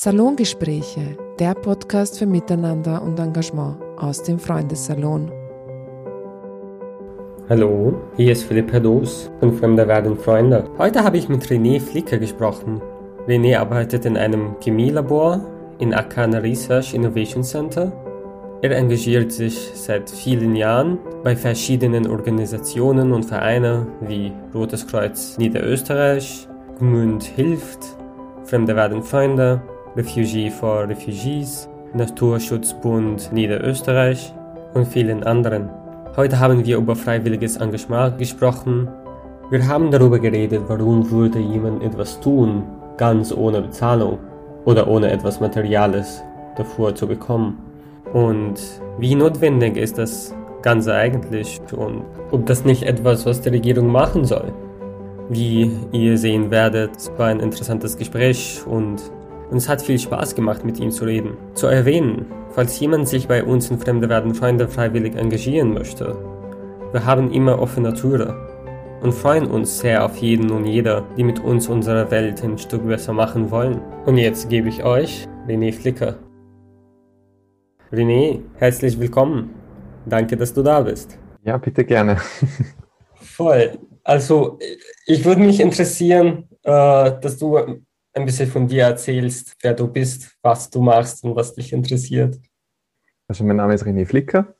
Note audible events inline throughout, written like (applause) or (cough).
Salongespräche, der Podcast für Miteinander und Engagement aus dem Freundessalon. Hallo, hier ist Philipp Herdos von Fremder werden Freunde. Heute habe ich mit René Flicker gesprochen. René arbeitet in einem Chemielabor in Akana Research Innovation Center. Er engagiert sich seit vielen Jahren bei verschiedenen Organisationen und Vereinen wie Rotes Kreuz Niederösterreich, Gmünd hilft, Fremde werden Freunde, Refugee for Refugees, Naturschutzbund Niederösterreich und vielen anderen. Heute haben wir über freiwilliges Engagement gesprochen. Wir haben darüber geredet, warum würde jemand etwas tun, ganz ohne Bezahlung oder ohne etwas Materiales davor zu bekommen. Und wie notwendig ist das Ganze eigentlich und ob das nicht etwas, was die Regierung machen soll. Wie ihr sehen werdet, war ein interessantes Gespräch und und es hat viel Spaß gemacht, mit ihm zu reden. Zu erwähnen, falls jemand sich bei uns in Fremde werden Freunde freiwillig engagieren möchte. Wir haben immer offene Türen und freuen uns sehr auf jeden und jeder, die mit uns unsere Welt ein Stück besser machen wollen. Und jetzt gebe ich euch René Flicker. René, herzlich willkommen. Danke, dass du da bist. Ja, bitte gerne. Voll. Also, ich würde mich interessieren, äh, dass du ein bisschen von dir erzählst, wer du bist, was du machst und was dich interessiert. Also mein Name ist René Flicker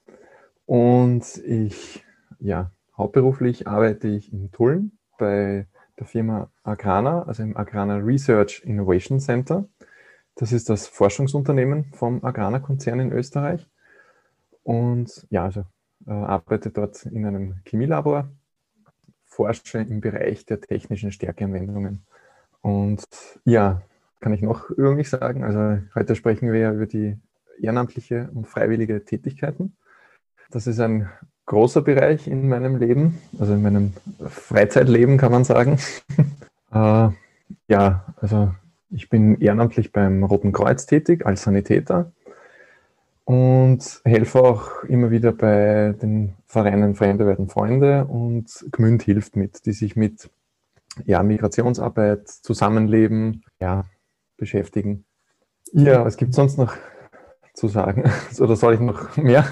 und ich, ja, hauptberuflich arbeite ich in Tulln bei der Firma Agrana, also im Agrana Research Innovation Center. Das ist das Forschungsunternehmen vom Agrana-Konzern in Österreich. Und ja, also äh, arbeite dort in einem Chemielabor, forsche im Bereich der technischen Stärkeanwendungen. Und ja, kann ich noch mich sagen? Also heute sprechen wir ja über die ehrenamtliche und freiwillige Tätigkeiten. Das ist ein großer Bereich in meinem Leben, also in meinem Freizeitleben kann man sagen. (laughs) äh, ja, also ich bin ehrenamtlich beim Roten Kreuz tätig als Sanitäter und helfe auch immer wieder bei den Vereinen Fremde werden Freunde und Gmünd hilft mit, die sich mit ja, Migrationsarbeit, Zusammenleben ja, beschäftigen. Ja, was gibt es sonst noch zu sagen? (laughs) Oder soll ich noch mehr?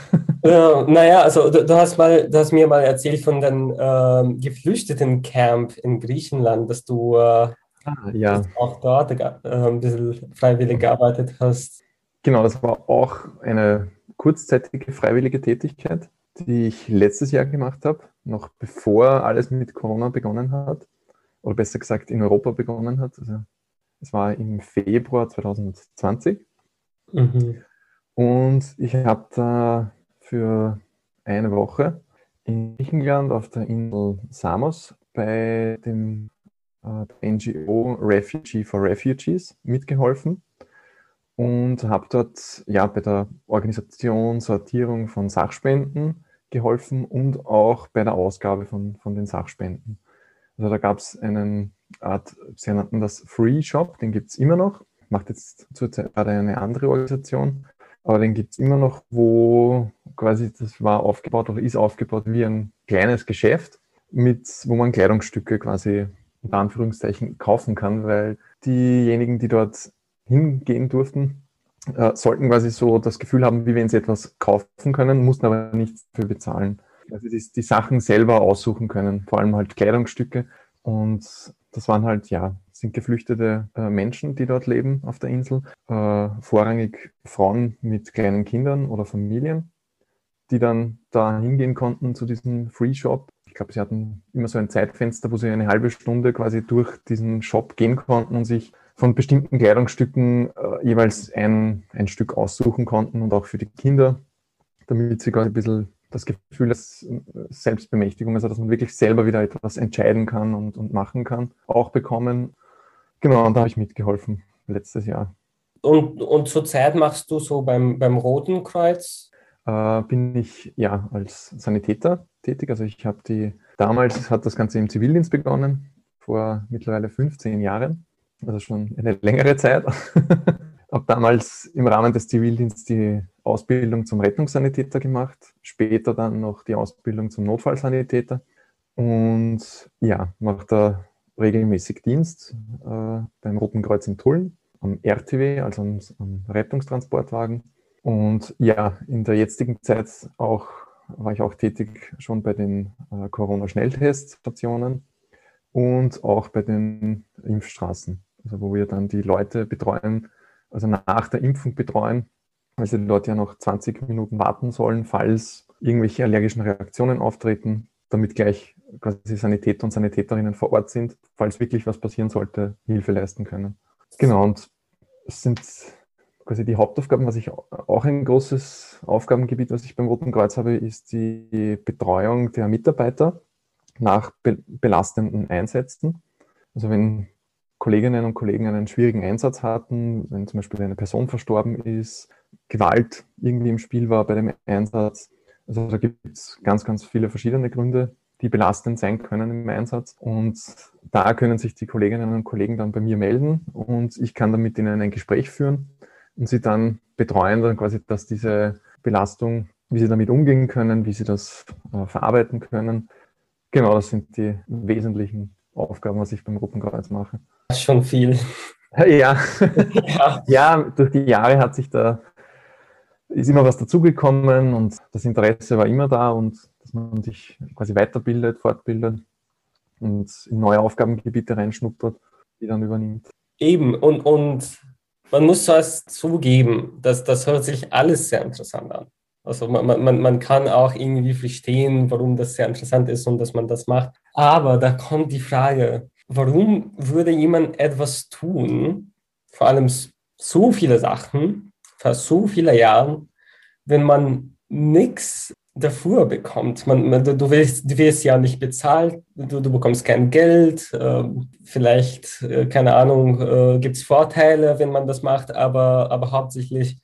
Ja, naja, also du, du, hast mal, du hast mir mal erzählt von dem ähm, geflüchteten Camp in Griechenland, dass du äh, ah, ja. auch dort äh, ein bisschen freiwillig gearbeitet hast. Genau, das war auch eine kurzzeitige freiwillige Tätigkeit, die ich letztes Jahr gemacht habe, noch bevor alles mit Corona begonnen hat oder besser gesagt in Europa begonnen hat. Also es war im Februar 2020. Mhm. Und ich habe da für eine Woche in Griechenland auf der Insel Samos bei dem äh, NGO Refugee for Refugees mitgeholfen und habe dort ja bei der Organisation, Sortierung von Sachspenden geholfen und auch bei der Ausgabe von, von den Sachspenden. Also da gab es einen Art, sie nannten das Free Shop, den gibt es immer noch. Macht jetzt zurzeit gerade eine andere Organisation, aber den gibt es immer noch, wo quasi das war aufgebaut oder ist aufgebaut wie ein kleines Geschäft, mit, wo man Kleidungsstücke quasi unter Anführungszeichen kaufen kann, weil diejenigen, die dort hingehen durften, äh, sollten quasi so das Gefühl haben, wie wenn sie etwas kaufen können, mussten aber nichts dafür bezahlen also die, die Sachen selber aussuchen können, vor allem halt Kleidungsstücke. Und das waren halt, ja, sind geflüchtete äh, Menschen, die dort leben auf der Insel, äh, vorrangig Frauen mit kleinen Kindern oder Familien, die dann da hingehen konnten zu diesem Free Shop. Ich glaube, sie hatten immer so ein Zeitfenster, wo sie eine halbe Stunde quasi durch diesen Shop gehen konnten und sich von bestimmten Kleidungsstücken äh, jeweils ein, ein Stück aussuchen konnten und auch für die Kinder, damit sie quasi ein bisschen das Gefühl dass äh, Selbstbemächtigung, also dass man wirklich selber wieder etwas entscheiden kann und, und machen kann, auch bekommen. Genau, und da habe ich mitgeholfen letztes Jahr. Und, und zurzeit machst du so beim, beim Roten Kreuz? Äh, bin ich ja als Sanitäter tätig. Also ich habe die, damals hat das Ganze im Zivildienst begonnen, vor mittlerweile 15 Jahren, also schon eine (laughs) längere Zeit. habe damals im Rahmen des Zivildienstes die Ausbildung zum Rettungssanitäter gemacht, später dann noch die Ausbildung zum Notfallsanitäter und ja, mache da regelmäßig Dienst äh, beim Roten Kreuz in Tulln am RTW, also am, am Rettungstransportwagen. Und ja, in der jetzigen Zeit auch war ich auch tätig schon bei den äh, Corona-Schnellteststationen und auch bei den Impfstraßen, also wo wir dann die Leute betreuen, also nach der Impfung betreuen, weil sie dort ja noch 20 Minuten warten sollen, falls irgendwelche allergischen Reaktionen auftreten, damit gleich quasi Sanitäter und Sanitäterinnen vor Ort sind, falls wirklich was passieren sollte, Hilfe leisten können. Genau, und es sind quasi die Hauptaufgaben, was ich auch ein großes Aufgabengebiet, was ich beim Roten Kreuz habe, ist die Betreuung der Mitarbeiter nach be belastenden Einsätzen. Also wenn Kolleginnen und Kollegen einen schwierigen Einsatz hatten, wenn zum Beispiel eine Person verstorben ist, Gewalt irgendwie im Spiel war bei dem Einsatz. Also da gibt es ganz, ganz viele verschiedene Gründe, die belastend sein können im Einsatz. Und da können sich die Kolleginnen und Kollegen dann bei mir melden und ich kann dann mit ihnen ein Gespräch führen und sie dann betreuen, dann quasi, dass diese Belastung, wie sie damit umgehen können, wie sie das äh, verarbeiten können. Genau, das sind die wesentlichen Aufgaben, was ich beim Roten Kreuz mache. Schon viel. (laughs) Ja. ja. ja, durch die Jahre hat sich da, ist immer was dazugekommen und das Interesse war immer da und dass man sich quasi weiterbildet, fortbildet und in neue Aufgabengebiete reinschnuppert, die dann übernimmt. Eben, und, und man muss zuerst zugeben, dass das hört sich alles sehr interessant an. Also man, man, man kann auch irgendwie verstehen, warum das sehr interessant ist und dass man das macht. Aber da kommt die Frage, warum würde jemand etwas tun, vor allem so viele Sachen, vor so vielen Jahren, wenn man nichts dafür bekommt. Man, man, du, wirst, du wirst ja nicht bezahlt, du, du bekommst kein Geld, äh, vielleicht, äh, keine Ahnung, äh, gibt es Vorteile, wenn man das macht, aber, aber hauptsächlich,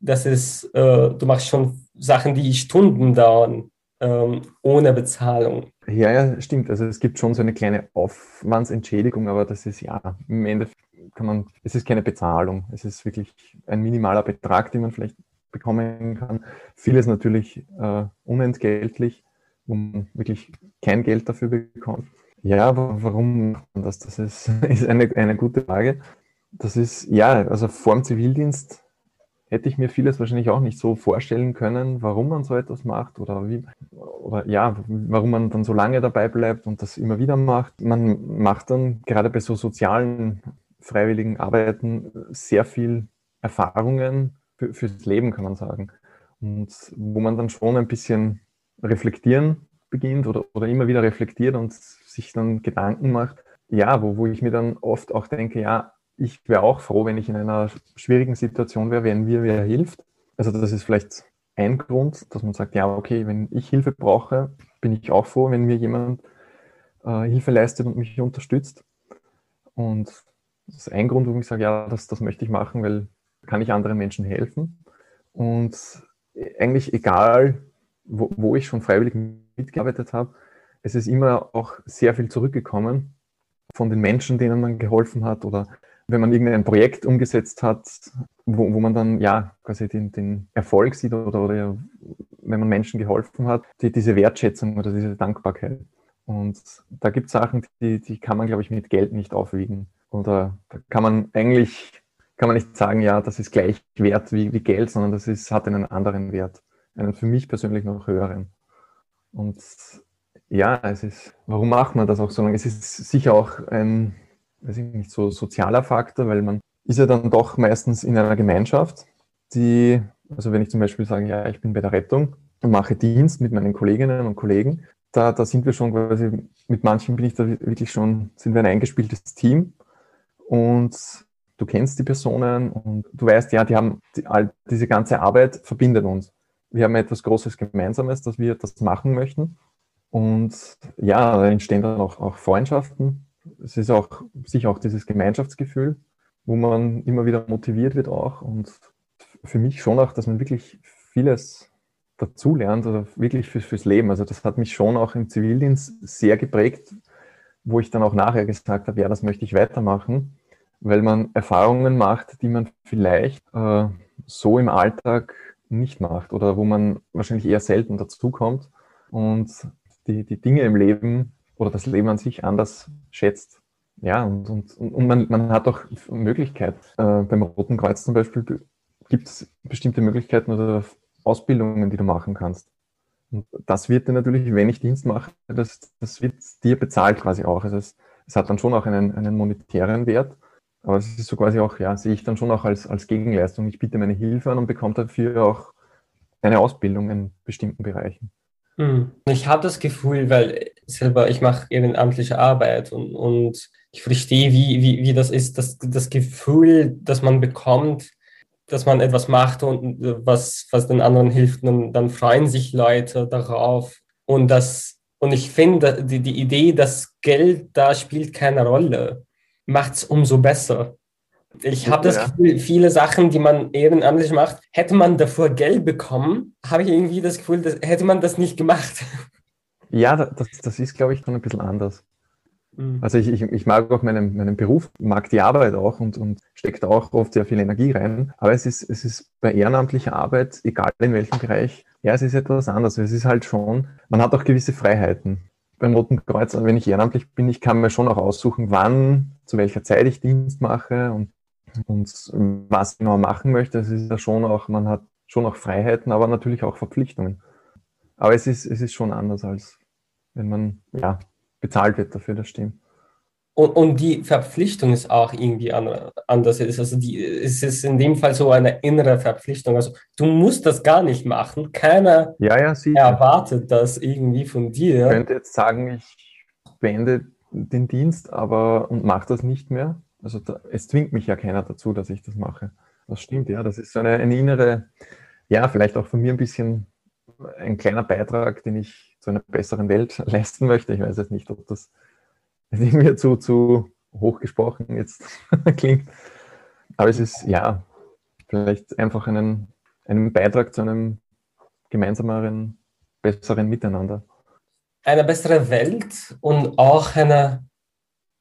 das ist, äh, du machst schon Sachen, die Stunden dauern, ähm, ohne Bezahlung. Ja, ja, stimmt. Also es gibt schon so eine kleine Aufwandsentschädigung, aber das ist ja, im Endeffekt kann man, es ist keine Bezahlung. Es ist wirklich ein minimaler Betrag, den man vielleicht bekommen kann. Vieles natürlich äh, unentgeltlich, wo man wirklich kein Geld dafür bekommt. Ja, aber warum macht man das? Das ist, (laughs) ist eine, eine gute Frage. Das ist, ja, also vor dem Zivildienst hätte ich mir vieles wahrscheinlich auch nicht so vorstellen können, warum man so etwas macht oder wie, oder ja, warum man dann so lange dabei bleibt und das immer wieder macht. Man macht dann gerade bei so sozialen, freiwilligen Arbeiten sehr viel Erfahrungen, für, fürs Leben, kann man sagen. Und wo man dann schon ein bisschen reflektieren beginnt oder, oder immer wieder reflektiert und sich dann Gedanken macht, ja, wo, wo ich mir dann oft auch denke, ja, ich wäre auch froh, wenn ich in einer schwierigen Situation wäre, wenn mir wer hilft. Also das ist vielleicht ein Grund, dass man sagt, ja, okay, wenn ich Hilfe brauche, bin ich auch froh, wenn mir jemand äh, Hilfe leistet und mich unterstützt. Und das ist ein Grund, warum ich sage, ja, das, das möchte ich machen, weil kann ich anderen Menschen helfen. Und eigentlich egal, wo, wo ich schon freiwillig mitgearbeitet habe, es ist immer auch sehr viel zurückgekommen von den Menschen, denen man geholfen hat oder wenn man irgendein Projekt umgesetzt hat, wo, wo man dann ja quasi den, den Erfolg sieht oder, oder wenn man Menschen geholfen hat, die, diese Wertschätzung oder diese Dankbarkeit. Und da gibt es Sachen, die, die kann man, glaube ich, mit Geld nicht aufwiegen. Oder da kann man eigentlich kann man nicht sagen, ja, das ist gleich wert wie, wie Geld, sondern das ist, hat einen anderen Wert, einen für mich persönlich noch höheren. Und ja, es ist, warum macht man das auch so lange? Es ist sicher auch ein, weiß ich nicht, so sozialer Faktor, weil man ist ja dann doch meistens in einer Gemeinschaft, die, also wenn ich zum Beispiel sage, ja, ich bin bei der Rettung und mache Dienst mit meinen Kolleginnen und Kollegen, da, da sind wir schon quasi, mit manchen bin ich da wirklich schon, sind wir ein eingespieltes Team und du kennst die Personen und du weißt, ja, die haben die, all diese ganze Arbeit verbindet uns. Wir haben etwas Großes Gemeinsames, dass wir das machen möchten. Und ja, da entstehen dann auch, auch Freundschaften. Es ist auch sicher auch dieses Gemeinschaftsgefühl, wo man immer wieder motiviert wird auch. Und für mich schon auch, dass man wirklich vieles dazulernt oder wirklich für, fürs Leben. Also das hat mich schon auch im Zivildienst sehr geprägt, wo ich dann auch nachher gesagt habe, ja, das möchte ich weitermachen weil man Erfahrungen macht, die man vielleicht äh, so im Alltag nicht macht oder wo man wahrscheinlich eher selten dazukommt und die, die Dinge im Leben oder das Leben an sich anders schätzt. ja, und, und, und man, man hat auch Möglichkeit. Äh, beim Roten Kreuz zum Beispiel gibt es bestimmte Möglichkeiten oder Ausbildungen, die du machen kannst. Und das wird dir natürlich, wenn ich Dienst mache, das, das wird dir bezahlt quasi auch. Also es, es hat dann schon auch einen, einen monetären Wert, aber es ist so quasi auch, ja, sehe ich dann schon auch als, als Gegenleistung. Ich biete meine Hilfe an und bekomme dafür auch eine Ausbildung in bestimmten Bereichen. Hm. Ich habe das Gefühl, weil selber ich mache ehrenamtliche Arbeit und, und ich verstehe, wie, wie, wie das ist, das, das Gefühl, das man bekommt, dass man etwas macht und was, was den anderen hilft, und dann freuen sich Leute darauf. Und das, und ich finde, die, die Idee, dass Geld da spielt keine Rolle, macht es umso besser. Ich habe das Gefühl, viele Sachen, die man ehrenamtlich macht, hätte man davor Geld bekommen, habe ich irgendwie das Gefühl, dass, hätte man das nicht gemacht. Ja, das, das ist, glaube ich, schon ein bisschen anders. Mhm. Also ich, ich, ich mag auch meinen, meinen Beruf, mag die Arbeit auch und, und steckt auch oft sehr viel Energie rein. Aber es ist, es ist bei ehrenamtlicher Arbeit, egal in welchem Bereich, ja, es ist etwas anderes. Es ist halt schon, man hat auch gewisse Freiheiten. Beim Roten Kreuz, wenn ich ehrenamtlich bin, ich kann mir schon auch aussuchen, wann, zu welcher Zeit ich Dienst mache und, und was genau machen möchte. Es ist ja schon auch, man hat schon auch Freiheiten, aber natürlich auch Verpflichtungen. Aber es ist, es ist schon anders, als wenn man, ja, bezahlt wird dafür, das stimmt. Und, und die Verpflichtung ist auch irgendwie anders. Also die, es ist in dem Fall so eine innere Verpflichtung. Also du musst das gar nicht machen. Keiner ja, ja, erwartet das irgendwie von dir. Ich könnte jetzt sagen, ich beende den Dienst aber und mache das nicht mehr. Also da, es zwingt mich ja keiner dazu, dass ich das mache. Das stimmt, ja. Das ist so eine, eine innere, ja, vielleicht auch von mir ein bisschen ein kleiner Beitrag, den ich zu einer besseren Welt (laughs) leisten möchte. Ich weiß jetzt nicht, ob das mir zu, zu hochgesprochen jetzt (laughs) klingt. Aber es ist ja vielleicht einfach einen, einen Beitrag zu einem gemeinsameren, besseren Miteinander. Eine bessere Welt und auch eine,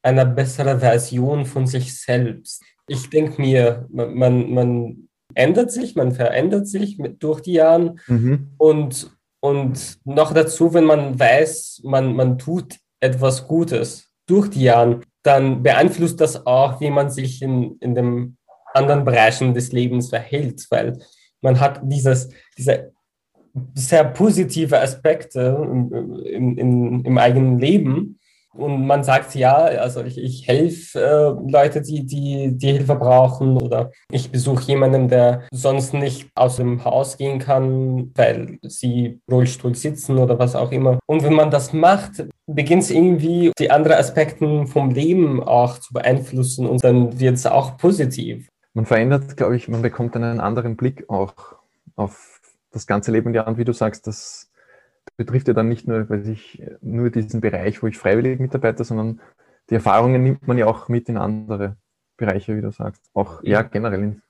eine bessere Version von sich selbst. Ich denke mir, man, man ändert sich, man verändert sich mit, durch die Jahre mhm. und und noch dazu, wenn man weiß, man, man tut etwas Gutes durch die Jahre, dann beeinflusst das auch, wie man sich in, in den anderen Bereichen des Lebens verhält, weil man hat dieses, diese sehr positive Aspekte im, im, im eigenen Leben und man sagt, ja, also ich, ich helfe äh, Leute, die, die die Hilfe brauchen oder ich besuche jemanden, der sonst nicht aus dem Haus gehen kann, weil sie Rollstuhl sitzen oder was auch immer. Und wenn man das macht, beginnt es irgendwie die anderen Aspekte vom Leben auch zu beeinflussen und dann wird es auch positiv. Man verändert, glaube ich, man bekommt einen anderen Blick auch auf das ganze Leben. Ja, und wie du sagst, das betrifft ja dann nicht nur, weiß ich, nur diesen Bereich, wo ich freiwillig mitarbeite, sondern die Erfahrungen nimmt man ja auch mit in andere Bereiche, wie du sagst. Auch ja, generell.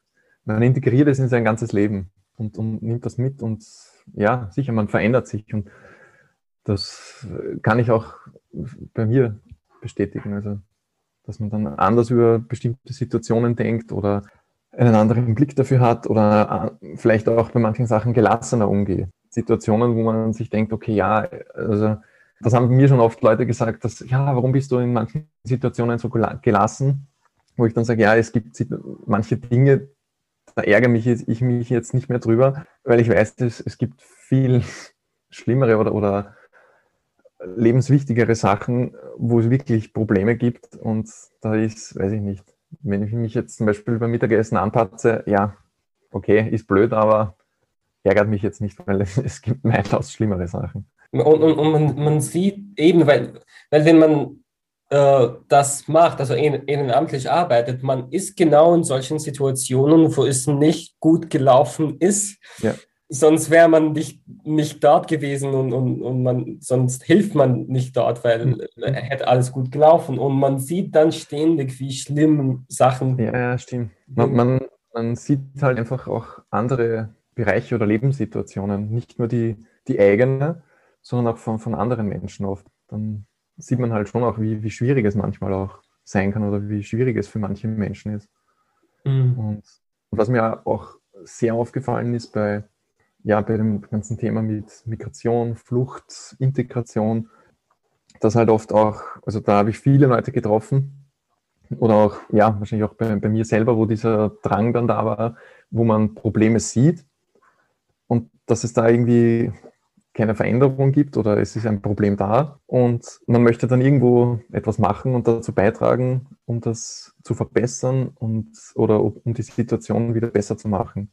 Man integriert es in sein ganzes Leben und, und nimmt das mit und ja, sicher, man verändert sich und das kann ich auch bei mir bestätigen. Also, dass man dann anders über bestimmte Situationen denkt oder einen anderen Blick dafür hat oder äh, vielleicht auch bei manchen Sachen gelassener umgeht. Situationen, wo man sich denkt, okay, ja, also das haben mir schon oft Leute gesagt, dass, ja, warum bist du in manchen Situationen so gelassen? Wo ich dann sage, ja, es gibt manche Dinge, da ärgere mich ich mich jetzt nicht mehr drüber, weil ich weiß, es, es gibt viel (laughs) schlimmere oder, oder lebenswichtigere Sachen, wo es wirklich Probleme gibt. Und da ist, weiß ich nicht, wenn ich mich jetzt zum Beispiel beim Mittagessen anpatze, ja, okay, ist blöd, aber ärgert mich jetzt nicht, weil (laughs) es, gibt weitaus schlimmere Sachen. Und, und, und man, man, sieht eben, weil, weil wenn man äh, das macht, also ehrenamtlich arbeitet, man ist genau in solchen Situationen, wo es nicht gut gelaufen ist. Ja. Sonst wäre man nicht, nicht dort gewesen und, und, und man, sonst hilft man nicht dort, weil mhm. hätte alles gut gelaufen. Und man sieht dann ständig, wie schlimm Sachen. Ja, ja stimmt. Man, man, man sieht halt einfach auch andere Bereiche oder Lebenssituationen, nicht nur die, die eigene, sondern auch von, von anderen Menschen oft. Dann sieht man halt schon auch, wie, wie schwierig es manchmal auch sein kann oder wie schwierig es für manche Menschen ist. Mhm. Und, und, was mir auch sehr aufgefallen ist bei, ja, bei dem ganzen Thema mit Migration, Flucht, Integration, dass halt oft auch, also da habe ich viele Leute getroffen, oder auch, ja, wahrscheinlich auch bei, bei mir selber, wo dieser Drang dann da war, wo man Probleme sieht dass es da irgendwie keine Veränderung gibt oder es ist ein Problem da und man möchte dann irgendwo etwas machen und dazu beitragen, um das zu verbessern und oder um die Situation wieder besser zu machen.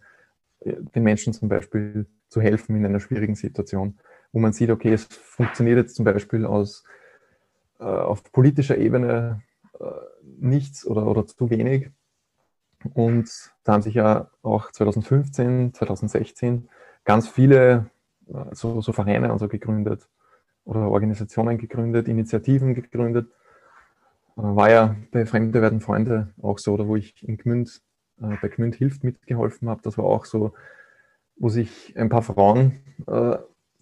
Den Menschen zum Beispiel zu helfen in einer schwierigen Situation, wo man sieht, okay, es funktioniert jetzt zum Beispiel aus, äh, auf politischer Ebene äh, nichts oder, oder zu wenig. Und da haben sich ja auch 2015, 2016 ganz viele äh, so, so Vereine und so gegründet oder Organisationen gegründet, Initiativen gegründet. Äh, war ja bei Fremde werden Freunde auch so, oder wo ich in Gmünd, äh, bei Gmünd hilft mitgeholfen habe. Das war auch so, wo sich ein paar Frauen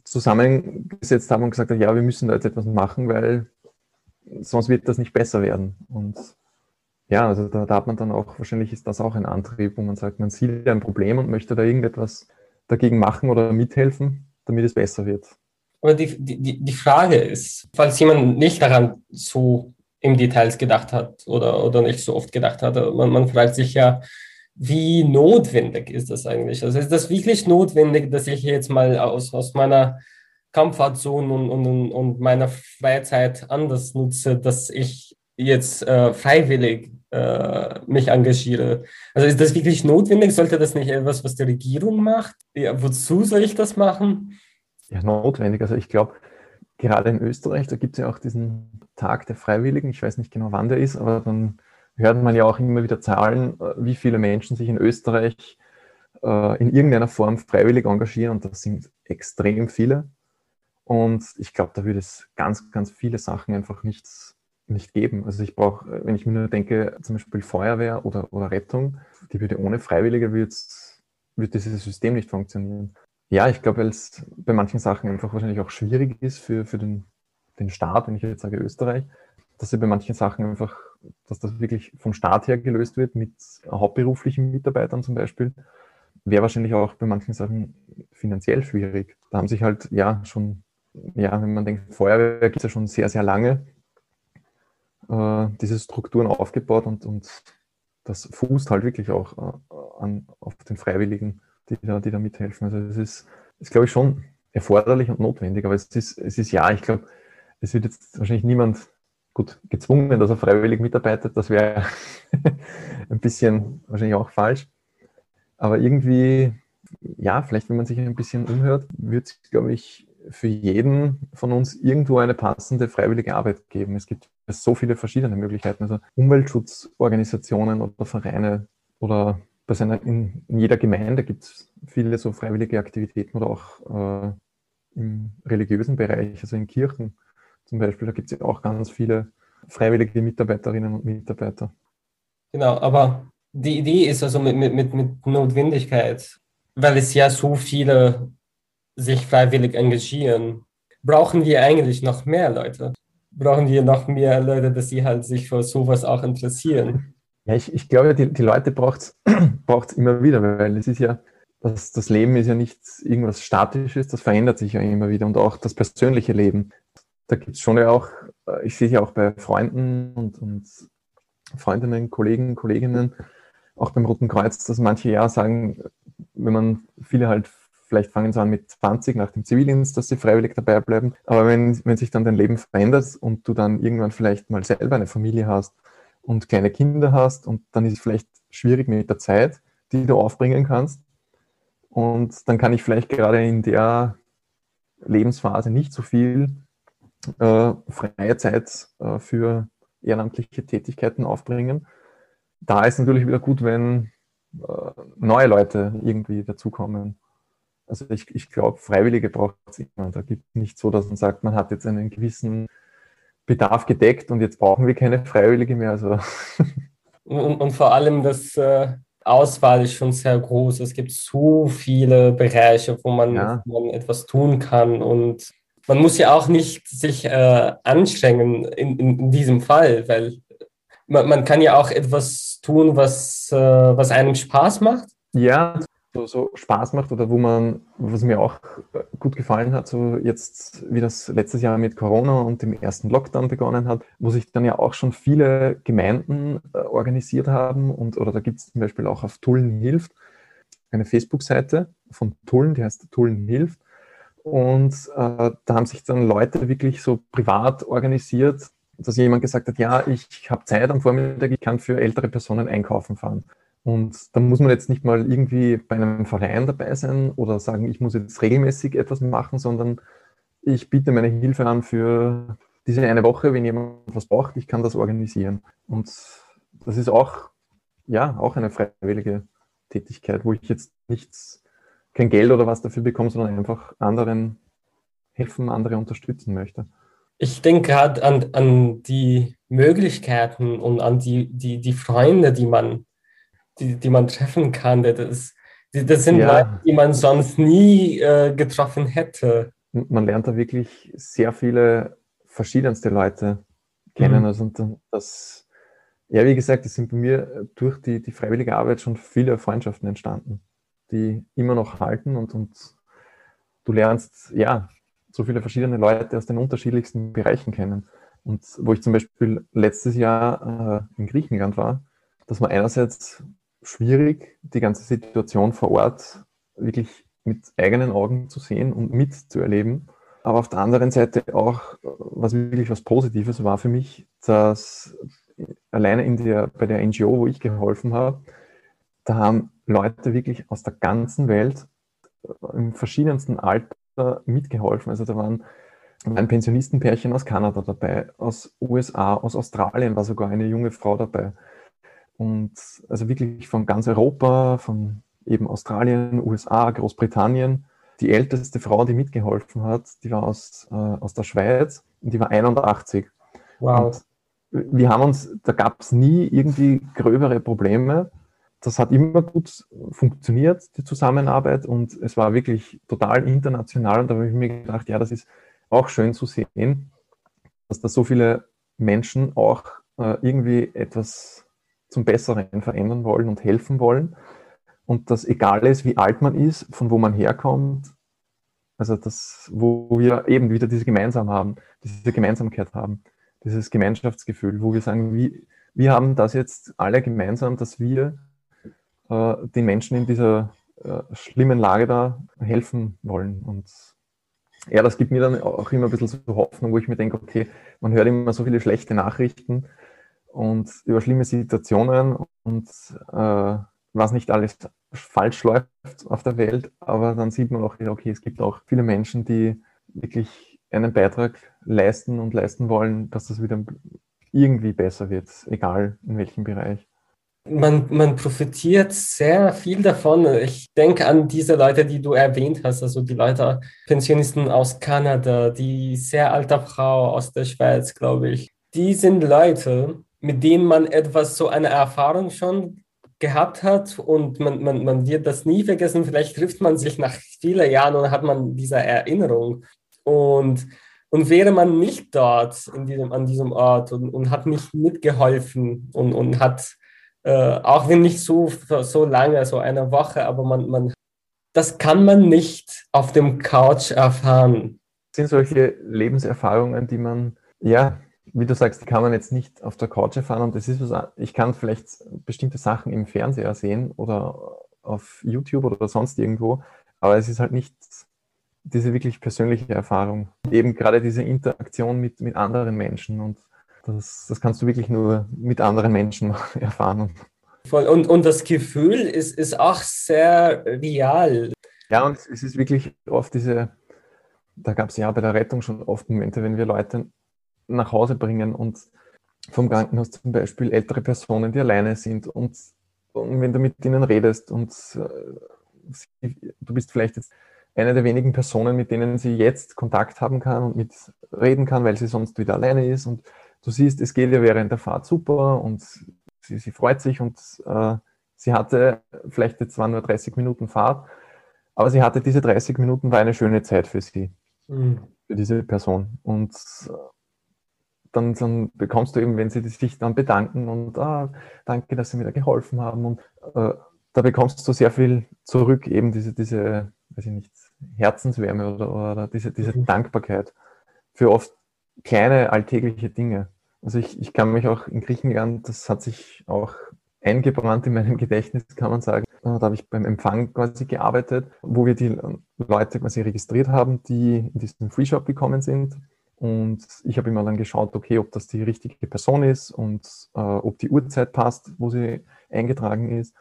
zusammengesetzt haben und gesagt haben, ja, wir müssen da jetzt etwas machen, weil sonst wird das nicht besser werden. Und ja, also da, da, hat man dann auch, wahrscheinlich ist das auch ein Antrieb, wo man sagt, man sieht ein Problem und möchte da irgendetwas dagegen machen oder mithelfen damit es besser wird. Aber die, die, die Frage ist, falls jemand nicht daran so im Details gedacht hat oder, oder nicht so oft gedacht hat, man, man fragt sich ja, wie notwendig ist das eigentlich? Also ist das wirklich notwendig, dass ich jetzt mal aus, aus meiner Comfortzone und, und, und meiner Freizeit anders nutze, dass ich jetzt äh, freiwillig äh, mich engagiere. Also ist das wirklich notwendig? Sollte das nicht etwas, was die Regierung macht? Ja, wozu soll ich das machen? Ja, notwendig. Also ich glaube, gerade in Österreich, da gibt es ja auch diesen Tag der Freiwilligen. Ich weiß nicht genau, wann der ist, aber dann hört man ja auch immer wieder Zahlen, äh, wie viele Menschen sich in Österreich äh, in irgendeiner Form freiwillig engagieren und das sind extrem viele. Und ich glaube, da würde es ganz, ganz viele Sachen einfach nichts nicht geben. Also ich brauche, wenn ich mir nur denke, zum Beispiel Feuerwehr oder, oder Rettung, die würde ohne Freiwillige wird dieses System nicht funktionieren. Ja, ich glaube, weil es bei manchen Sachen einfach wahrscheinlich auch schwierig ist für, für den, den Staat, wenn ich jetzt sage Österreich, dass sie bei manchen Sachen einfach, dass das wirklich vom Staat her gelöst wird mit hauptberuflichen Mitarbeitern zum Beispiel, wäre wahrscheinlich auch bei manchen Sachen finanziell schwierig. Da haben sich halt ja schon, ja, wenn man denkt, Feuerwehr gibt es ja schon sehr, sehr lange äh, diese Strukturen aufgebaut und, und das fußt halt wirklich auch äh, an, auf den Freiwilligen, die da, die da mithelfen. Also es ist, ist glaube ich, schon erforderlich und notwendig, aber es ist, es ist ja, ich glaube, es wird jetzt wahrscheinlich niemand gut gezwungen, dass er freiwillig mitarbeitet. Das wäre (laughs) ein bisschen wahrscheinlich auch falsch. Aber irgendwie, ja, vielleicht, wenn man sich ein bisschen umhört, wird es, glaube ich, für jeden von uns irgendwo eine passende freiwillige Arbeit geben. Es gibt so viele verschiedene Möglichkeiten, also Umweltschutzorganisationen oder Vereine oder bei seiner, in, in jeder Gemeinde gibt es viele so freiwillige Aktivitäten oder auch äh, im religiösen Bereich, also in Kirchen zum Beispiel, da gibt es ja auch ganz viele freiwillige Mitarbeiterinnen und Mitarbeiter. Genau, aber die Idee ist also mit, mit, mit Notwendigkeit, weil es ja so viele sich freiwillig engagieren, brauchen wir eigentlich noch mehr Leute. Brauchen wir noch mehr Leute, dass sie halt sich für sowas auch interessieren. Ja, ich, ich glaube, die, die Leute braucht es (clears throat) immer wieder, weil es ist ja, das, das Leben ist ja nicht irgendwas Statisches, das verändert sich ja immer wieder und auch das persönliche Leben. Da gibt es schon ja auch, äh, ich sehe ja auch bei Freunden und, und Freundinnen, Kollegen, Kolleginnen, auch beim Roten Kreuz, dass manche ja sagen, wenn man viele halt vielleicht fangen sie an mit 20 nach dem Zivildienst, dass sie freiwillig dabei bleiben. Aber wenn, wenn sich dann dein Leben verändert und du dann irgendwann vielleicht mal selber eine Familie hast und kleine Kinder hast und dann ist es vielleicht schwierig mit der Zeit, die du aufbringen kannst. Und dann kann ich vielleicht gerade in der Lebensphase nicht so viel äh, freie Zeit äh, für ehrenamtliche Tätigkeiten aufbringen. Da ist natürlich wieder gut, wenn äh, neue Leute irgendwie dazukommen. Also ich, ich glaube, Freiwillige braucht es immer. Da gibt es nicht so, dass man sagt, man hat jetzt einen gewissen Bedarf gedeckt und jetzt brauchen wir keine Freiwillige mehr. Also. (laughs) Und, und vor allem das äh, Auswahl ist schon sehr groß. Es gibt so viele Bereiche, wo man, ja. wo man etwas tun kann und man muss ja auch nicht sich äh, anstrengen in, in, diesem Fall, weil man, man kann ja auch etwas tun, was, äh, was einem Spaß macht. Ja, so, so Spaß macht oder wo man, was mir auch gut gefallen hat, so jetzt, wie das letztes Jahr mit Corona und dem ersten Lockdown begonnen hat, wo sich dann ja auch schon viele Gemeinden äh, organisiert haben und oder da gibt es zum Beispiel auch auf Tullen hilft eine Facebook-Seite von Tullen, die heißt Tullen hilft und äh, da haben sich dann Leute wirklich so privat organisiert, dass jemand gesagt hat, ja, ich habe Zeit am Vormittag, ich kann für ältere Personen einkaufen fahren. Und da muss man jetzt nicht mal irgendwie bei einem Verein dabei sein oder sagen, ich muss jetzt regelmäßig etwas machen, sondern ich biete meine Hilfe an für diese eine Woche, wenn jemand was braucht, ich kann das organisieren. Und das ist auch, ja, auch eine freiwillige Tätigkeit, wo ich jetzt nichts, kein Geld oder was dafür bekomme, sondern einfach anderen helfen, andere unterstützen möchte. Ich denke gerade an, an die Möglichkeiten und an die, die, die Freunde, die man die, die man treffen kann. Das, das sind ja. Leute, die man sonst nie äh, getroffen hätte. Man lernt da wirklich sehr viele verschiedenste Leute kennen. Mhm. Also das, ja, wie gesagt, es sind bei mir durch die, die freiwillige Arbeit schon viele Freundschaften entstanden, die immer noch halten und, und du lernst, ja, so viele verschiedene Leute aus den unterschiedlichsten Bereichen kennen. Und wo ich zum Beispiel letztes Jahr äh, in Griechenland war, dass man einerseits schwierig, die ganze Situation vor Ort wirklich mit eigenen Augen zu sehen und mitzuerleben. Aber auf der anderen Seite auch, was wirklich was Positives war für mich, dass alleine in der, bei der NGO, wo ich geholfen habe, da haben Leute wirklich aus der ganzen Welt im verschiedensten Alter mitgeholfen. Also da waren ein Pensionistenpärchen aus Kanada dabei, aus USA, aus Australien war sogar eine junge Frau dabei. Und also wirklich von ganz Europa, von eben Australien, USA, Großbritannien. Die älteste Frau, die mitgeholfen hat, die war aus, äh, aus der Schweiz und die war 81. Wow. Und wir haben uns, da gab es nie irgendwie gröbere Probleme. Das hat immer gut funktioniert, die Zusammenarbeit, und es war wirklich total international. Und da habe ich mir gedacht, ja, das ist auch schön zu sehen, dass da so viele Menschen auch äh, irgendwie etwas zum Besseren verändern wollen und helfen wollen. Und dass egal ist, wie alt man ist, von wo man herkommt, also das, wo wir eben wieder diese Gemeinsam haben, diese Gemeinsamkeit haben, dieses Gemeinschaftsgefühl, wo wir sagen, wie, wir haben das jetzt alle gemeinsam, dass wir äh, den Menschen in dieser äh, schlimmen Lage da helfen wollen. Und ja, das gibt mir dann auch immer ein bisschen so Hoffnung, wo ich mir denke, okay, man hört immer so viele schlechte Nachrichten und über schlimme Situationen und äh, was nicht alles falsch läuft auf der Welt, aber dann sieht man auch, okay, es gibt auch viele Menschen, die wirklich einen Beitrag leisten und leisten wollen, dass das wieder irgendwie besser wird, egal in welchem Bereich. Man, man profitiert sehr viel davon. Ich denke an diese Leute, die du erwähnt hast, also die Leute, Pensionisten aus Kanada, die sehr alte Frau aus der Schweiz, glaube ich. Die sind Leute, mit denen man etwas, so eine Erfahrung schon gehabt hat und man, man, man wird das nie vergessen. Vielleicht trifft man sich nach vielen Jahren und hat man diese Erinnerung. Und, und wäre man nicht dort in diesem, an diesem Ort und, und hat nicht mitgeholfen und, und hat, äh, auch wenn nicht so, so lange, so eine Woche, aber man, man, das kann man nicht auf dem Couch erfahren. Das sind solche Lebenserfahrungen, die man, ja, wie du sagst, die kann man jetzt nicht auf der Couch erfahren und das ist was, ich kann vielleicht bestimmte Sachen im Fernseher sehen oder auf YouTube oder sonst irgendwo, aber es ist halt nicht diese wirklich persönliche Erfahrung. Eben gerade diese Interaktion mit, mit anderen Menschen und das, das kannst du wirklich nur mit anderen Menschen (laughs) erfahren. Voll. Und, und das Gefühl ist, ist auch sehr real. Ja, und es ist wirklich oft diese, da gab es ja bei der Rettung schon oft Momente, wenn wir Leute nach Hause bringen und vom Krankenhaus zum Beispiel ältere Personen, die alleine sind und, und wenn du mit ihnen redest und äh, sie, du bist vielleicht jetzt eine der wenigen Personen, mit denen sie jetzt Kontakt haben kann und mit reden kann, weil sie sonst wieder alleine ist und du siehst, es geht ihr während der Fahrt super und sie, sie freut sich und äh, sie hatte vielleicht jetzt zwar nur 30 Minuten Fahrt, aber sie hatte diese 30 Minuten, war eine schöne Zeit für sie, mhm. für diese Person und dann, dann, bekommst du eben, wenn sie sich dann bedanken und ah, danke, dass sie mir da geholfen haben. Und äh, da bekommst du sehr viel zurück, eben diese, diese, weiß ich nicht, Herzenswärme oder, oder diese, diese mhm. Dankbarkeit für oft kleine alltägliche Dinge. Also ich, ich kann mich auch in Griechenland, das hat sich auch eingebrannt in meinem (laughs) Gedächtnis, kann man sagen. Da habe ich beim Empfang quasi gearbeitet, wo wir die Leute quasi registriert haben, die in diesen Free Shop gekommen sind. Und ich habe immer dann geschaut, okay, ob das die richtige Person ist und äh, ob die Uhrzeit passt, wo sie eingetragen ist.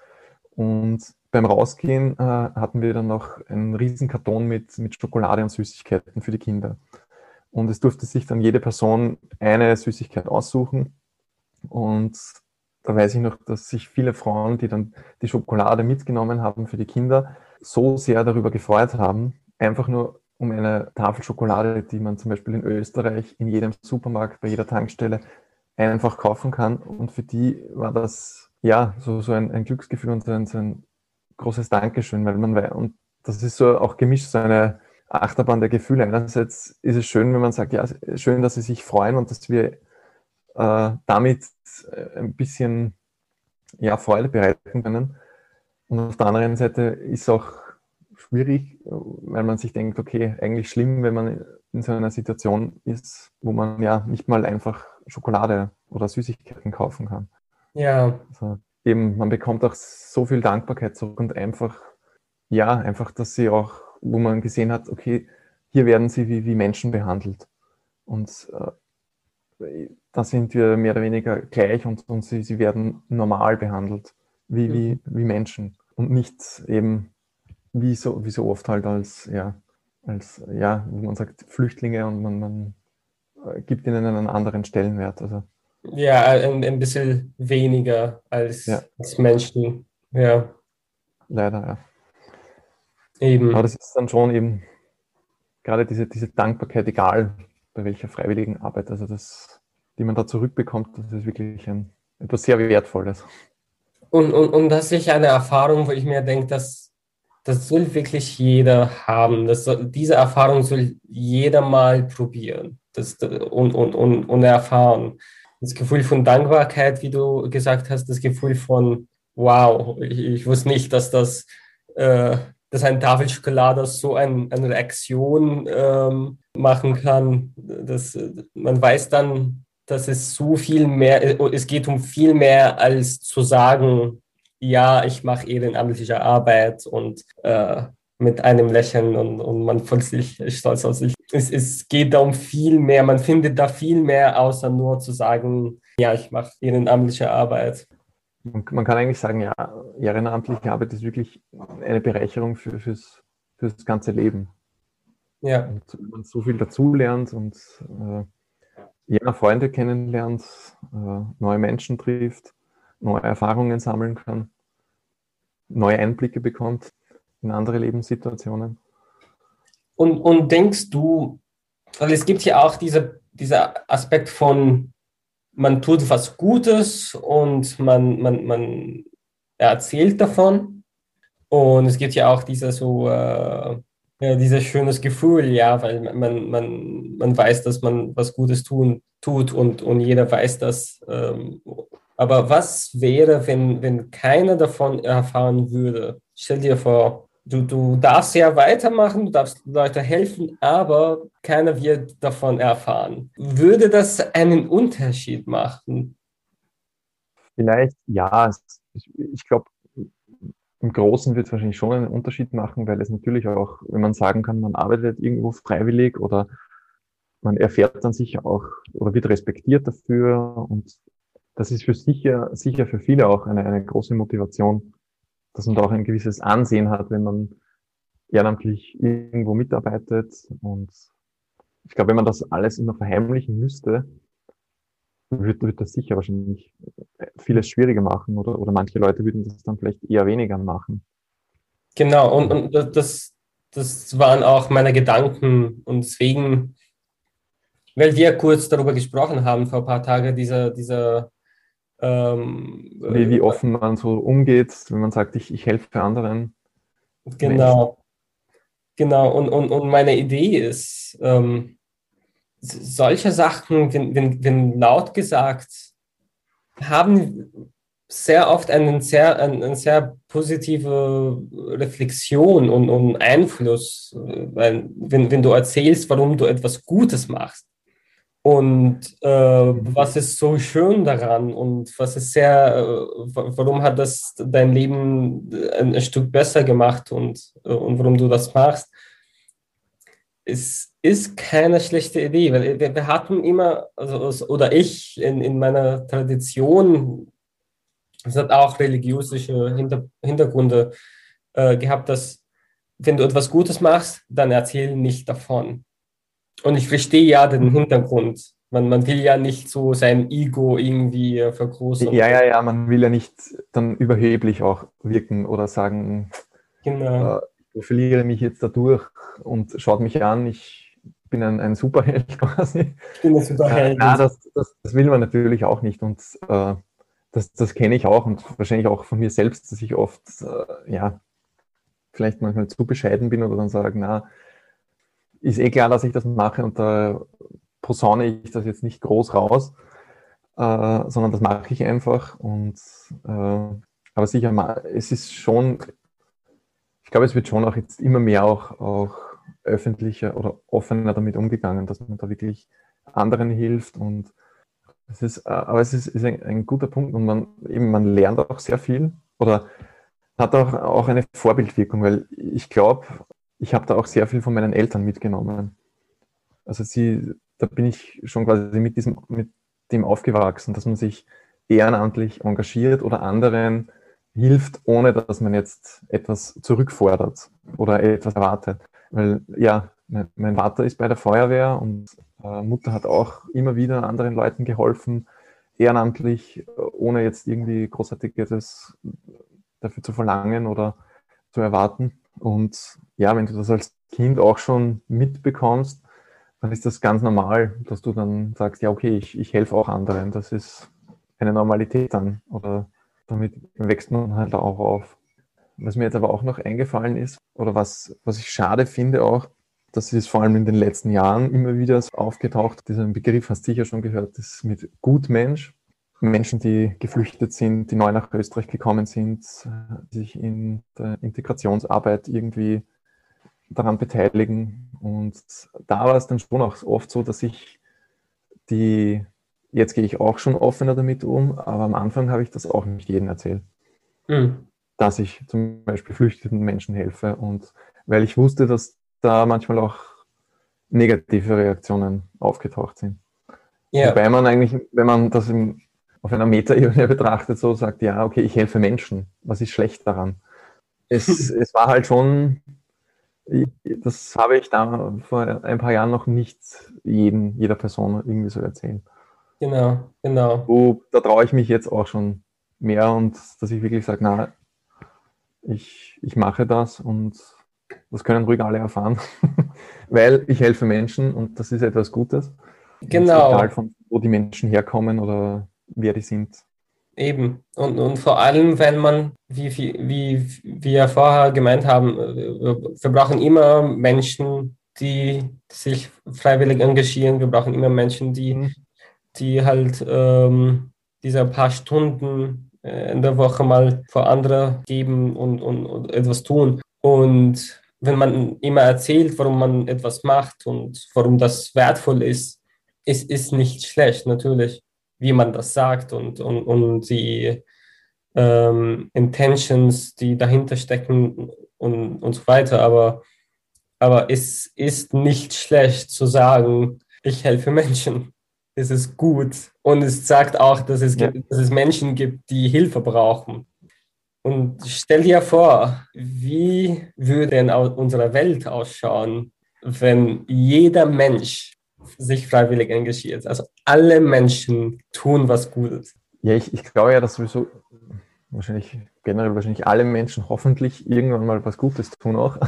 Und beim Rausgehen äh, hatten wir dann noch einen riesen Karton mit, mit Schokolade und Süßigkeiten für die Kinder. Und es durfte sich dann jede Person eine Süßigkeit aussuchen. Und da weiß ich noch, dass sich viele Frauen, die dann die Schokolade mitgenommen haben für die Kinder, so sehr darüber gefreut haben, einfach nur um eine Tafel Schokolade, die man zum Beispiel in Österreich in jedem Supermarkt, bei jeder Tankstelle einfach kaufen kann. Und für die war das ja so, so ein, ein Glücksgefühl und so ein, so ein großes Dankeschön, weil man weiß, und das ist so auch gemischt, so eine Achterbahn der Gefühle. Einerseits ist es schön, wenn man sagt, ja, schön, dass sie sich freuen und dass wir äh, damit äh, ein bisschen ja, Freude bereiten können. Und auf der anderen Seite ist auch schwierig, weil man sich denkt, okay, eigentlich schlimm, wenn man in so einer Situation ist, wo man ja nicht mal einfach Schokolade oder Süßigkeiten kaufen kann. Ja. Also eben, man bekommt auch so viel Dankbarkeit zurück und einfach, ja, einfach, dass sie auch, wo man gesehen hat, okay, hier werden sie wie, wie Menschen behandelt. Und äh, da sind wir mehr oder weniger gleich und, und sie, sie werden normal behandelt, wie, wie, mhm. wie Menschen. Und nicht eben wie so, wie so oft halt als, ja, als, ja, wie man sagt, Flüchtlinge und man, man äh, gibt ihnen einen anderen Stellenwert. Also ja, ein, ein bisschen weniger als, ja. als Menschen. Ja. Leider, ja. Eben. Aber das ist dann schon eben gerade diese, diese Dankbarkeit, egal bei welcher freiwilligen Arbeit, also das, die man da zurückbekommt, das ist wirklich ein, etwas sehr Wertvolles. Und, und, und das ist eine Erfahrung, wo ich mir denke, dass das soll wirklich jeder haben. Das diese Erfahrung soll jeder mal probieren das, und, und, und, und erfahren das Gefühl von Dankbarkeit, wie du gesagt hast, das Gefühl von, wow, ich, ich wusste nicht, dass das, äh, dass ein Tafel Schokolade so ein, eine Reaktion ähm, machen kann. Das, man weiß dann, dass es so viel mehr, es geht um viel mehr als zu sagen, ja, ich mache ehrenamtliche Arbeit und äh, mit einem Lächeln und, und man fühlt sich stolz auf sich. Es, es geht da um viel mehr, man findet da viel mehr, außer nur zu sagen, ja, ich mache ehrenamtliche Arbeit. Man kann eigentlich sagen, ja, ehrenamtliche Arbeit ist wirklich eine Bereicherung für, fürs, fürs ganze Leben. Ja. Und man so viel dazulernt und äh, ja, Freunde kennenlernt, äh, neue Menschen trifft, neue Erfahrungen sammeln kann, neue Einblicke bekommt in andere Lebenssituationen. Und, und denkst du, weil es gibt ja auch diese, dieser Aspekt von, man tut was Gutes und man, man, man erzählt davon. Und es gibt ja auch dieser so, äh, ja, dieses schönes Gefühl, ja, weil man, man, man weiß, dass man was Gutes tun, tut und, und jeder weiß das. Ähm, aber was wäre, wenn, wenn keiner davon erfahren würde? Stell dir vor, du, du darfst ja weitermachen, du darfst Leute helfen, aber keiner wird davon erfahren. Würde das einen Unterschied machen? Vielleicht ja. Ich glaube, im Großen wird es wahrscheinlich schon einen Unterschied machen, weil es natürlich auch, wenn man sagen kann, man arbeitet irgendwo freiwillig oder man erfährt dann sicher auch oder wird respektiert dafür und das ist für sicher, sicher für viele auch eine, eine große Motivation, dass man da auch ein gewisses Ansehen hat, wenn man ehrenamtlich irgendwo mitarbeitet. Und ich glaube, wenn man das alles immer verheimlichen müsste, wird, wird das sicher wahrscheinlich vieles schwieriger machen oder, oder manche Leute würden das dann vielleicht eher weniger machen. Genau, und, und das, das waren auch meine Gedanken und deswegen, weil wir kurz darüber gesprochen haben vor ein paar Tagen, dieser, dieser ähm, wie, wie offen man so umgeht, wenn man sagt, ich, ich helfe anderen. Genau. Menschen. Genau, und, und, und meine Idee ist, ähm, solche Sachen, wenn, wenn, wenn laut gesagt, haben, sehr oft eine sehr, eine sehr positive Reflexion und, und Einfluss, weil, wenn, wenn du erzählst, warum du etwas Gutes machst. Und äh, was ist so schön daran und was ist sehr, äh, warum hat das dein Leben ein, ein Stück besser gemacht und, äh, und warum du das machst? Es ist keine schlechte Idee, weil wir, wir hatten immer, also, oder ich in, in meiner Tradition, es hat auch religiöse Hinter, Hintergründe äh, gehabt, dass wenn du etwas Gutes machst, dann erzähl nicht davon. Und ich verstehe ja den Hintergrund. Man, man will ja nicht so sein Ego irgendwie äh, vergrößern. Ja, ja, ja, man will ja nicht dann überheblich auch wirken oder sagen, genau. äh, ich verliere mich jetzt dadurch und schaut mich an, ich bin ein, ein Superheld (laughs) quasi. Ich bin ein Superheld. Äh, na, das, das, das, will man natürlich auch nicht und äh, das, das kenne ich auch und wahrscheinlich auch von mir selbst, dass ich oft, äh, ja, vielleicht manchmal zu bescheiden bin oder dann sage, na, ist eh klar, dass ich das mache und da posaune ich das jetzt nicht groß raus, äh, sondern das mache ich einfach. Und äh, aber sicher, es ist schon, ich glaube, es wird schon auch jetzt immer mehr auch, auch öffentlicher oder offener damit umgegangen, dass man da wirklich anderen hilft und es ist, äh, aber es ist, ist ein, ein, guter Punkt und man eben man lernt auch sehr viel oder hat auch, auch eine Vorbildwirkung, weil ich glaube, ich habe da auch sehr viel von meinen Eltern mitgenommen. Also sie, da bin ich schon quasi mit diesem, mit dem aufgewachsen, dass man sich ehrenamtlich engagiert oder anderen hilft, ohne dass man jetzt etwas zurückfordert oder etwas erwartet. Weil ja, mein Vater ist bei der Feuerwehr und äh, Mutter hat auch immer wieder anderen Leuten geholfen, ehrenamtlich, ohne jetzt irgendwie großartiges dafür zu verlangen oder zu erwarten. Und ja, wenn du das als Kind auch schon mitbekommst, dann ist das ganz normal, dass du dann sagst, ja, okay, ich, ich helfe auch anderen. Das ist eine Normalität dann. Oder damit wächst man halt auch auf. Was mir jetzt aber auch noch eingefallen ist, oder was, was ich schade finde auch, das ist vor allem in den letzten Jahren immer wieder aufgetaucht. Dieser Begriff hast du sicher schon gehört, das mit Gutmensch. Menschen, die geflüchtet sind, die neu nach Österreich gekommen sind, sich in der Integrationsarbeit irgendwie daran beteiligen. Und da war es dann schon auch oft so, dass ich die, jetzt gehe ich auch schon offener damit um, aber am Anfang habe ich das auch nicht jedem erzählt. Mhm. Dass ich zum Beispiel flüchtenden Menschen helfe und weil ich wusste, dass da manchmal auch negative Reaktionen aufgetaucht sind. Ja. Wobei man eigentlich, wenn man das im, auf einer Metaebene betrachtet, so sagt, ja, okay, ich helfe Menschen. Was ist schlecht daran? Es, (laughs) es war halt schon das habe ich da vor ein paar Jahren noch nicht jedem, jeder Person irgendwie so erzählt. Genau, genau. Wo, da traue ich mich jetzt auch schon mehr und dass ich wirklich sage, na, ich, ich mache das und das können ruhig alle erfahren, (laughs) weil ich helfe Menschen und das ist etwas Gutes. Genau. Egal von wo die Menschen herkommen oder wer die sind. Eben. Und, und vor allem, wenn man, wie, wie, wie wir vorher gemeint haben, wir brauchen immer Menschen, die sich freiwillig engagieren. Wir brauchen immer Menschen, die, mhm. die halt ähm, diese paar Stunden äh, in der Woche mal vor andere geben und, und, und etwas tun. Und wenn man immer erzählt, warum man etwas macht und warum das wertvoll ist, ist, ist nicht schlecht, natürlich wie man das sagt und, und, und die ähm, Intentions, die dahinter stecken und, und so weiter. Aber, aber es ist nicht schlecht zu sagen, ich helfe Menschen. Es ist gut. Und es sagt auch, dass es, ja. gibt, dass es Menschen gibt, die Hilfe brauchen. Und stell dir vor, wie würde in unserer Welt ausschauen, wenn jeder Mensch sich freiwillig engagiert. Also alle Menschen tun was Gutes. Ja, ich, ich glaube ja, dass sowieso wahrscheinlich generell wahrscheinlich alle Menschen hoffentlich irgendwann mal was Gutes tun auch. (laughs)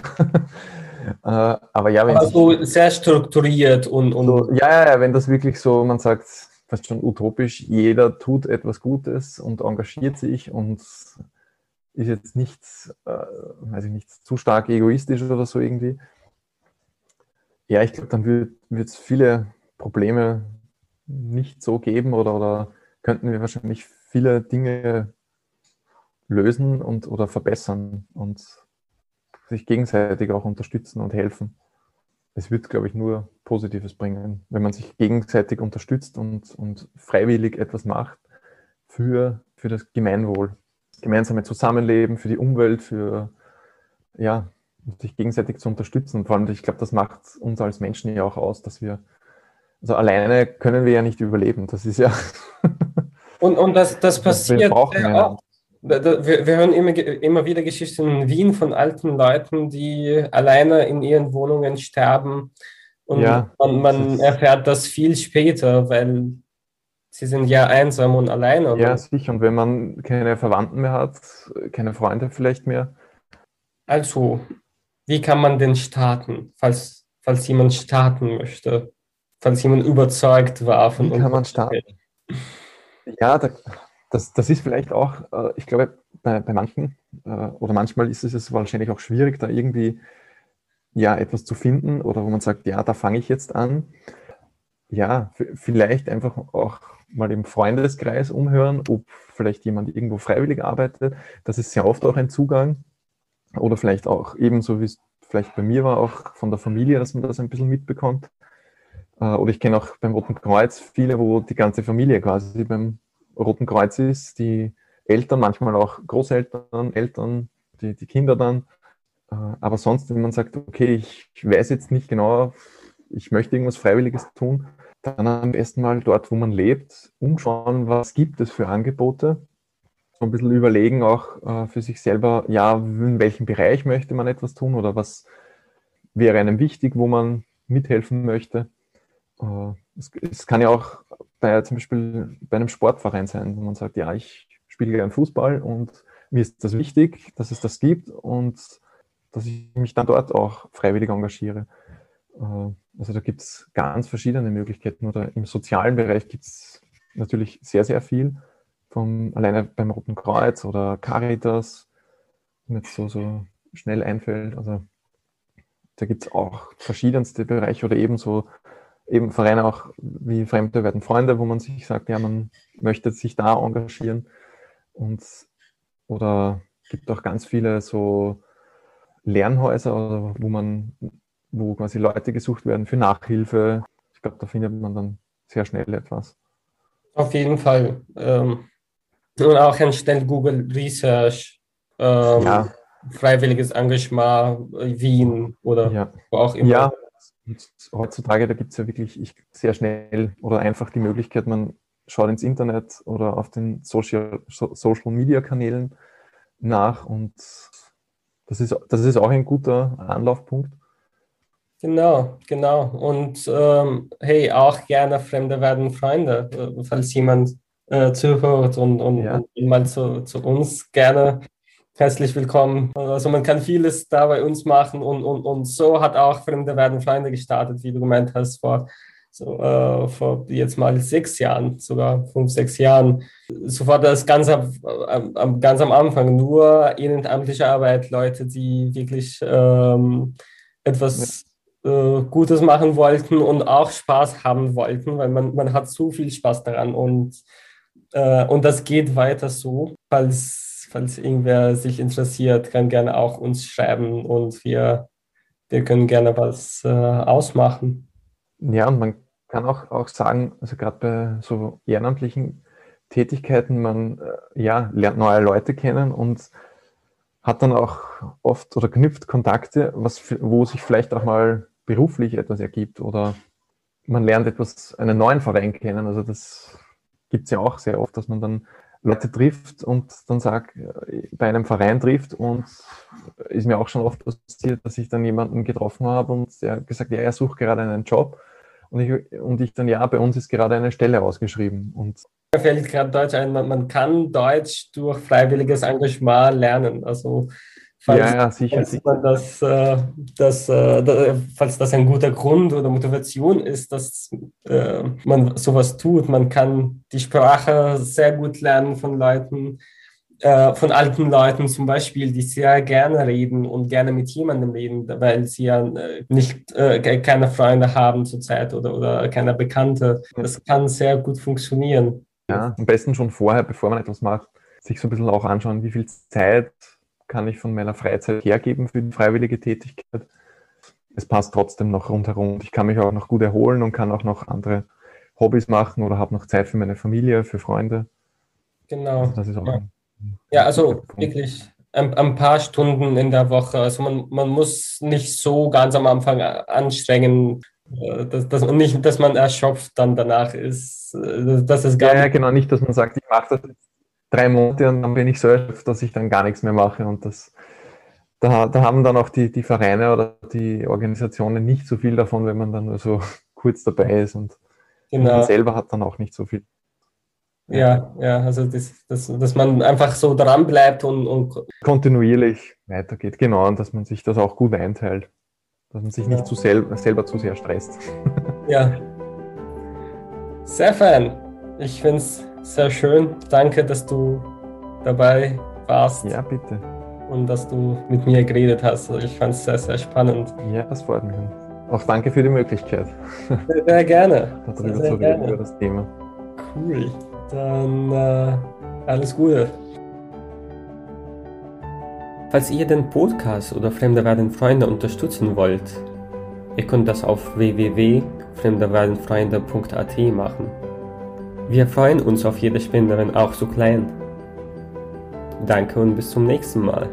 Äh, aber ja, wenn Aber so sehr strukturiert und, und so, ja, ja, wenn das wirklich so, man sagt, fast schon utopisch, jeder tut etwas Gutes und engagiert sich und ist jetzt nicht, äh, weiß ich nicht, zu stark egoistisch oder so irgendwie, ja, ich glaube, dann wird es viele Probleme nicht so geben oder, oder könnten wir wahrscheinlich viele Dinge lösen und oder verbessern und sich gegenseitig auch unterstützen und helfen. Es wird, glaube ich, nur Positives bringen, wenn man sich gegenseitig unterstützt und, und freiwillig etwas macht für, für das Gemeinwohl. Gemeinsame Zusammenleben, für die Umwelt, für ja, sich gegenseitig zu unterstützen. Und vor allem, ich glaube, das macht uns als Menschen ja auch aus, dass wir, also alleine können wir ja nicht überleben. Das ist ja. (laughs) und, und das, das passiert. Wir brauchen ja wir, wir hören immer, immer wieder Geschichten in Wien von alten Leuten, die alleine in ihren Wohnungen sterben. Und ja, man, man erfährt das viel später, weil sie sind ja einsam und alleine. Ja, sicher. Und wenn man keine Verwandten mehr hat, keine Freunde vielleicht mehr. Also, wie kann man denn starten, falls, falls jemand starten möchte? Falls jemand überzeugt war von Wie kann man starten? Ja, da, das, das ist vielleicht auch, äh, ich glaube, bei, bei manchen äh, oder manchmal ist es wahrscheinlich auch schwierig, da irgendwie ja etwas zu finden oder wo man sagt, ja, da fange ich jetzt an. Ja, vielleicht einfach auch mal im Freundeskreis umhören, ob vielleicht jemand irgendwo freiwillig arbeitet. Das ist sehr oft auch ein Zugang. Oder vielleicht auch ebenso, wie es vielleicht bei mir war, auch von der Familie, dass man das ein bisschen mitbekommt. Äh, oder ich kenne auch beim Roten Kreuz viele, wo die ganze Familie quasi beim Roten Kreuz ist, die Eltern, manchmal auch Großeltern, Eltern, die, die Kinder dann. Äh, aber sonst, wenn man sagt, okay, ich, ich weiß jetzt nicht genau, ich möchte irgendwas Freiwilliges tun, dann am besten mal dort, wo man lebt, umschauen, was gibt es für Angebote. So ein bisschen überlegen auch äh, für sich selber, ja, in welchem Bereich möchte man etwas tun oder was wäre einem wichtig, wo man mithelfen möchte. Äh, es, es, kann ja auch bei, zum Beispiel bei einem Sportverein sein, wo man sagt, ja, ich spiele gerne Fußball und mir ist das wichtig, dass es das gibt und dass ich mich dann dort auch freiwillig engagiere. Äh, also da gibt es ganz verschiedene Möglichkeiten oder im sozialen Bereich gibt es natürlich sehr, sehr viel. Vom, alleine beim Roten Kreuz oder Caritas, mir jetzt so, so schnell einfällt. Also da gibt es auch verschiedenste Bereiche oder ebenso eben Vereine auch wie Fremde werden Freunde, wo man sich sagt, ja, man möchte sich da engagieren. Und oder gibt auch ganz viele so Lernhäuser, wo man, wo quasi Leute gesucht werden für Nachhilfe. Ich glaube, da findet man dann sehr schnell etwas. Auf jeden Fall. Ähm, und auch ein schnell Google Research, ähm, ja. freiwilliges Engagement Wien oder ja. wo auch immer. Ja, und heutzutage, da gibt es ja wirklich ich, sehr schnell oder einfach die Möglichkeit, man schaut ins Internet oder auf den Social, Social Media Kanälen nach und das ist, das ist auch ein guter Anlaufpunkt. Genau, genau. Und ähm, hey, auch gerne Fremde werden Freunde, äh, falls jemand äh, zuhört und, und, ja. und mal zu, zu uns gerne herzlich willkommen. Also man kann vieles da bei uns machen und, und, und so hat auch Fremde werden Freunde gestartet, wie du gemeint hast, vor, so, äh, vor jetzt mal sechs Jahren, sogar fünf, sechs Jahren. Sofort das ganz, am, ganz am Anfang nur ehrenamtliche Arbeit, Leute, die wirklich ähm, etwas äh, Gutes machen wollten und auch Spaß haben wollten, weil man, man hat so viel Spaß daran und, äh, und das geht weiter so, falls falls irgendwer sich interessiert, kann gerne auch uns schreiben und wir, wir können gerne was äh, ausmachen. Ja, und man kann auch, auch sagen, also gerade bei so ehrenamtlichen Tätigkeiten, man äh, ja, lernt neue Leute kennen und hat dann auch oft oder knüpft Kontakte, was, wo sich vielleicht auch mal beruflich etwas ergibt oder man lernt etwas, einen neuen Verein kennen. Also das gibt es ja auch sehr oft, dass man dann Leute trifft und dann sagt, bei einem Verein trifft und ist mir auch schon oft passiert, dass ich dann jemanden getroffen habe und der gesagt, ja, er sucht gerade einen Job und ich, und ich dann, ja, bei uns ist gerade eine Stelle ausgeschrieben. Und mir fällt gerade Deutsch ein, man, man kann Deutsch durch freiwilliges Engagement lernen. Also Falls, ja, ja, sicher. Falls, sicher. Das, äh, das, äh, falls das ein guter Grund oder Motivation ist, dass äh, man sowas tut, man kann die Sprache sehr gut lernen von Leuten, äh, von alten Leuten zum Beispiel, die sehr gerne reden und gerne mit jemandem reden, weil sie ja äh, nicht äh, keine Freunde haben zurzeit oder, oder keine Bekannte. Das kann sehr gut funktionieren. Ja, am besten schon vorher, bevor man etwas macht sich so ein bisschen auch anschauen, wie viel Zeit kann ich von meiner Freizeit hergeben für die freiwillige Tätigkeit. Es passt trotzdem noch rundherum. Ich kann mich auch noch gut erholen und kann auch noch andere Hobbys machen oder habe noch Zeit für meine Familie, für Freunde. Genau. Also das ist auch ja. ja, also wirklich ein, ein, paar Stunden in der Woche. Also man, man muss nicht so ganz am Anfang anstrengen, äh, dass, dass, man nicht, dass man erschöpft dann danach ist. Äh, das ist gar ja, ja, genau, nicht, dass man sagt, ich mache das drei Monate und dann bin ich so erschöpft, dass ich dann gar nichts mehr mache. Und das, da, da haben dann auch die, die Vereine oder die Organisationen nicht so viel davon, wenn man dann nur so (laughs) kurz dabei ist und genau. man selber hat dann auch nicht so viel. Ja, ja, also das, das, dass man einfach so dran bleibt und, und kontinuierlich weitergeht, genau, und dass man sich das auch gut einteilt, dass man sich ja. nicht zu sel selber zu sehr stresst. (laughs) Ja. Sehr fein. Ich finde es sehr schön. Danke, dass du dabei warst. Ja, bitte. Und dass du mit mir geredet hast. Also ich fand es sehr, sehr spannend. Ja, das freut mich. Auch danke für die Möglichkeit. Sehr, sehr gerne. Darüber sehr, sehr zu reden, gerne. über das Thema. Cool. Dann äh, alles Gute. Falls ihr den Podcast oder Fremde werden Freunde unterstützen wollt, ihr könnt das auf www.fremderwerdenfreunde.at machen. Wir freuen uns auf jede Spende, wenn auch so klein. Danke und bis zum nächsten Mal.